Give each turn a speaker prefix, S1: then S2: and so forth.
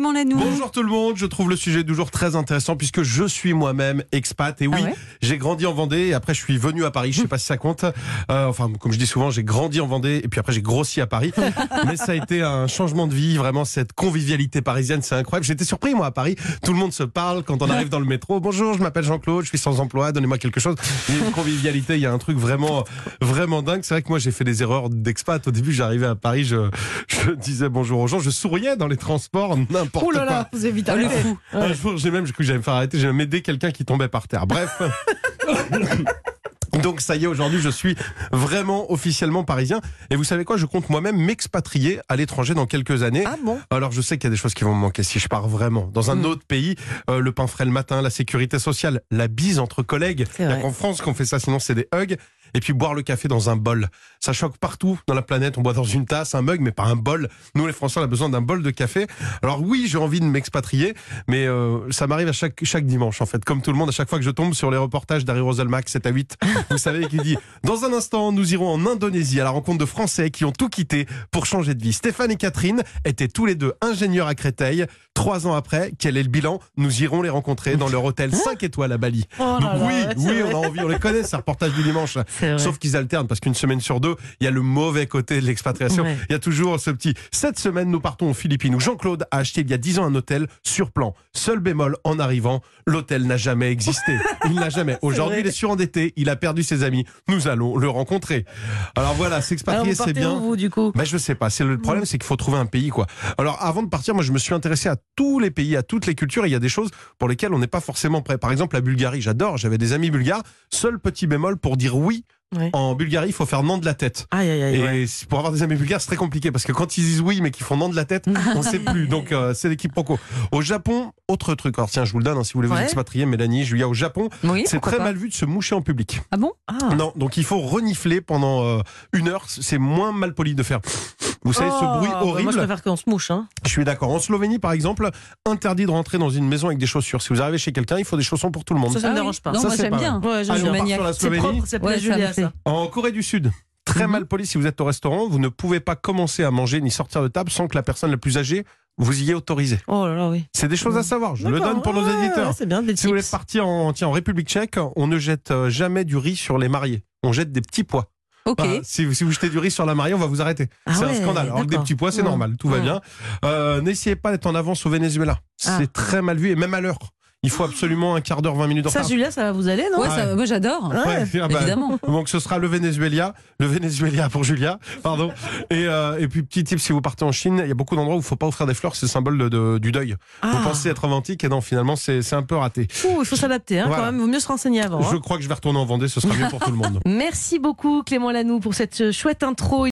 S1: Clément Lanoux.
S2: Bonjour tout le monde, je trouve le sujet du jour très intéressant puisque je suis moi-même expat et oui,
S1: Ah ouais
S2: j'ai grandi en Vendée et après je suis venu à Paris, je sais pas si ça compte. Euh, enfin, comme je dis souvent, j'ai grandi en Vendée et puis après j'ai grossi à Paris. Mais ça a été un changement de vie, vraiment cette convivialité parisienne, c'est incroyable. J'étais surpris moi à Paris, tout le monde se parle quand on arrive dans le métro. Bonjour, je m'appelle Jean-Claude, je suis sans emploi, donnez-moi quelque chose. Il y a une convivialité, il y a un truc vraiment vraiment dingue. C'est vrai que moi j'ai fait des erreurs d'expat. Au début, j'arrivais à Paris, je, je disais bonjour aux gens, je souriais dans les transports, n'importe
S3: Oh
S2: quoi.
S3: là là, vous avez vite
S1: le
S3: arrêté.
S1: fou.
S2: Un jour, j'ai même cru que j'allais me faire arrêter, j'ai même aidé quelqu'un qui tombait par terre. Bref. Donc ça y est, aujourd'hui, je suis vraiment officiellement parisien. Et vous savez quoi, je compte moi-même m'expatrier à l'étranger dans quelques années.
S3: Ah bon?
S2: Alors je sais qu'il y a des choses qui vont me manquer si je pars vraiment dans un
S3: Mm.
S2: autre pays. euh, le pain frais le matin, la sécurité sociale, la bise entre collègues.
S3: C'est
S2: Il y a qu'en France qu'on fait ça, sinon c'est des hugs. Et puis boire le café dans un bol. Ça choque partout dans la planète. On boit dans une tasse, un mug, mais pas un bol. Nous les Français, on a besoin d'un bol de café. Alors oui, j'ai envie de m'expatrier, mais euh, ça m'arrive à chaque, chaque dimanche en fait. Comme tout le monde, à chaque fois que je tombe sur les reportages d'Harry Roselmack 7 à 8, vous savez, qui dit Dans un instant, nous irons en Indonésie à la rencontre de Français qui ont tout quitté pour changer de vie. Stéphane et Catherine étaient tous les deux ingénieurs à Créteil. Trois ans après, quel est le bilan? Nous irons les rencontrer dans leur hôtel 5 étoiles à Bali.
S3: Oh là
S2: Donc
S3: là,
S2: oui, oui, on a envie, on les connaît, ces reportages du dimanche. Sauf qu'ils alternent parce qu'une semaine sur deux, il y a le mauvais côté de l'expatriation.
S3: Ouais.
S2: Il y a toujours ce petit. Cette semaine, nous partons aux Philippines où Jean-Claude a acheté il y a 10 ans un hôtel sur plan. Seul bémol en arrivant, l'hôtel n'a jamais existé. Il n'a jamais. Aujourd'hui, il est surendetté, il a perdu ses amis. Nous allons le rencontrer. Alors voilà, s'expatrier, c'est bien.
S3: où, vous, du coup?
S2: Ben, je sais pas. C'est le problème, c'est qu'il faut trouver un pays, quoi. Alors, avant de partir, moi, je me suis intéressé à tous les pays, à toutes les cultures. Et il y a des choses pour lesquelles on n'est pas forcément prêt. Par exemple, la Bulgarie, j'adore. J'avais des amis bulgares. Seul petit bémol pour dire oui.
S3: Ouais.
S2: En Bulgarie, il faut faire non de la tête.
S3: Aïe, aïe, aïe.
S2: Et
S3: ouais.
S2: pour avoir des amis bulgares, c'est très compliqué parce que quand ils disent oui, mais qu'ils font non de la tête, on sait plus. Donc, euh, c'est l'équipe Proco. Au Japon, autre truc. Alors, tiens, je vous le donne hein, si vous voulez vous
S3: Ouais.
S2: expatrier, Mélanie, Julia, au Japon,
S1: Oui,
S2: c'est très
S1: pas.
S2: mal vu de se moucher en public.
S1: Ah bon?
S3: Ah.
S2: Non, donc il faut renifler pendant euh, une heure. C'est moins mal poli de faire. Vous savez, ce
S3: Oh,
S2: bruit
S3: bah,
S2: horrible.
S3: Moi, je préfère qu'on se mouche. Hein.
S2: Je suis d'accord. En Slovénie, par exemple, interdit de rentrer dans une maison avec des chaussures. Si vous arrivez chez quelqu'un, il faut des chaussons pour tout le monde.
S3: Ça, ça me
S1: Ah oui.
S3: dérange pas.
S1: Non,
S2: Ça,
S1: moi j'aime bien.
S3: Ouais, j'aime
S2: Allez,
S3: bien.
S2: on part
S1: maniaque.
S2: sur la
S3: C'est
S2: Slovénie.
S3: propre,
S1: Ouais, me
S3: Julia, ça.
S2: En Corée du Sud, très
S1: Mhm.
S2: mal poli si vous êtes au restaurant, vous ne pouvez pas commencer à manger ni sortir de table sans que la personne la plus âgée vous y ait autorisé.
S3: Oh là là, oui.
S2: C'est des choses à savoir. Je le donne pour nos éditeurs.
S3: ouais, C'est bien, des
S2: Si vous voulez partir en, tiens, en République tchèque, on ne jette euh, jamais du riz sur les mariés. On jette des petits pois.
S1: Ok.
S2: Voilà, si, vous- si vous jetez du riz sur la mariée, on va vous arrêter.
S3: Ah
S2: c'est un scandale. Alors que des petits pois, c'est normal, tout va bien. Euh, N'essayez pas d'être en avance au Venezuela.
S3: Ah.
S2: C'est très mal vu et même à l'heure. Il faut absolument un quart d'heure, 20 minutes de
S3: Ça. Julia, ça va vous aller, non
S1: Ouais, ça- moi j'adore.
S3: Ouais.
S2: Ouais, ah bah,
S1: évidemment.
S2: Donc ce sera le Venezuela, le Venezuela pour Julia, pardon. Et, euh, et puis petit tip, si vous partez en Chine, il y a beaucoup d'endroits où il faut pas offrir des fleurs, c'est le symbole de- de- du deuil. Vous
S3: Ah.
S2: pensez être romantique et non, finalement c'est un peu raté.
S3: Ouh, il faut s'adapter, hein,
S2: Voilà.
S3: quand même. Vaut mieux se renseigner avant. hein.
S2: Je crois que je vais retourner en Vendée, ce sera mieux pour tout le monde.
S3: Merci beaucoup, Clément Lanoux, pour cette chouette intro.